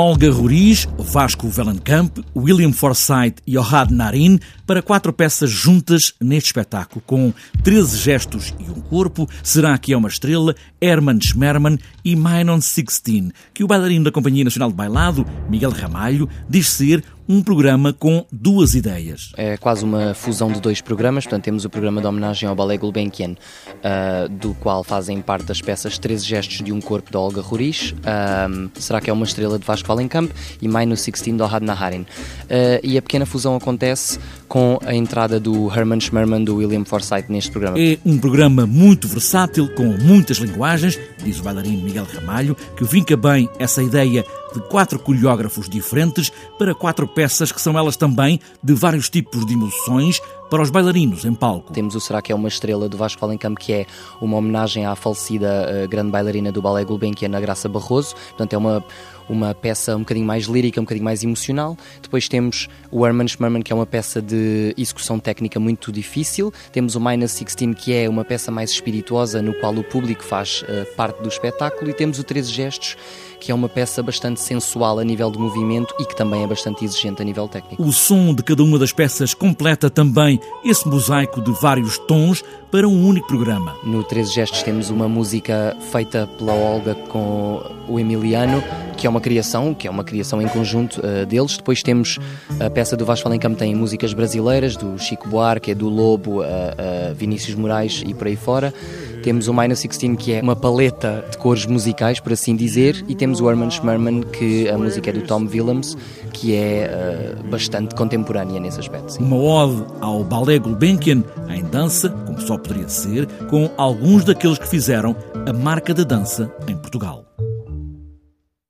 Olga Ruriz, Vasco Vellenkamp, William Forsythe e Ohad Narin para quatro peças juntas neste espetáculo, com 13 gestos e um corpo. Será que é uma estrela? Herman Schmerman e Minon 16, que o bailarino da Companhia Nacional de Bailado, Miguel Ramalho, diz ser um programa com duas ideias. É quase uma fusão de dois programas, portanto temos o programa de homenagem ao Ballet Gulbenkian, uh, do qual fazem parte as peças 13 gestos de um corpo da Olga Ruriz, uh, será que é uma estrela de Vasco Wallenkamp e Minus 16 do Ohad Naharin. Uh, e a pequena fusão acontece com a entrada do Herman Schmerman do William Forsythe neste programa. É um programa muito versátil, com muitas linguagens, diz o bailarino Miguel Ramalho, que vinca bem essa ideia de quatro coreógrafos diferentes para quatro peças que são elas também de vários tipos de emoções para os bailarinos em palco. Temos o Será que é uma estrela do Vasco Valenkamp, que é uma homenagem à falecida uh, grande bailarina do Ballet Gulbenkian, a Graça Barroso. Portanto, é uma, uma peça um bocadinho mais lírica, um bocadinho mais emocional. Depois temos o Herman Schmerman, que é uma peça de execução técnica muito difícil. Temos o Minus 16, que é uma peça mais espirituosa, no qual o público faz uh, parte do espetáculo. E temos o 13 Gestos, que é uma peça bastante sensual a nível de movimento e que também é bastante exigente a nível técnico. O som de cada uma das peças completa também esse mosaico de vários tons para um único programa. No 13 Gestos temos uma música feita pela Olga com o Emiliano, que é uma criação, que é uma criação em conjunto uh, deles. Depois temos a peça do Vasco Valenkamp tem músicas brasileiras, do Chico Buarque, do Lobo, uh, uh, Vinícius Moraes e por aí fora. Temos o Minus 16, que é uma paleta de cores musicais, por assim dizer, e temos o Herman Schmerman, que a música é do Tom Willems, que é uh, bastante contemporânea nesse aspecto. Sim. Uma ode ao Ballet Gulbenkian em dança, como só poderia ser, com alguns daqueles que fizeram a marca da dança em Portugal.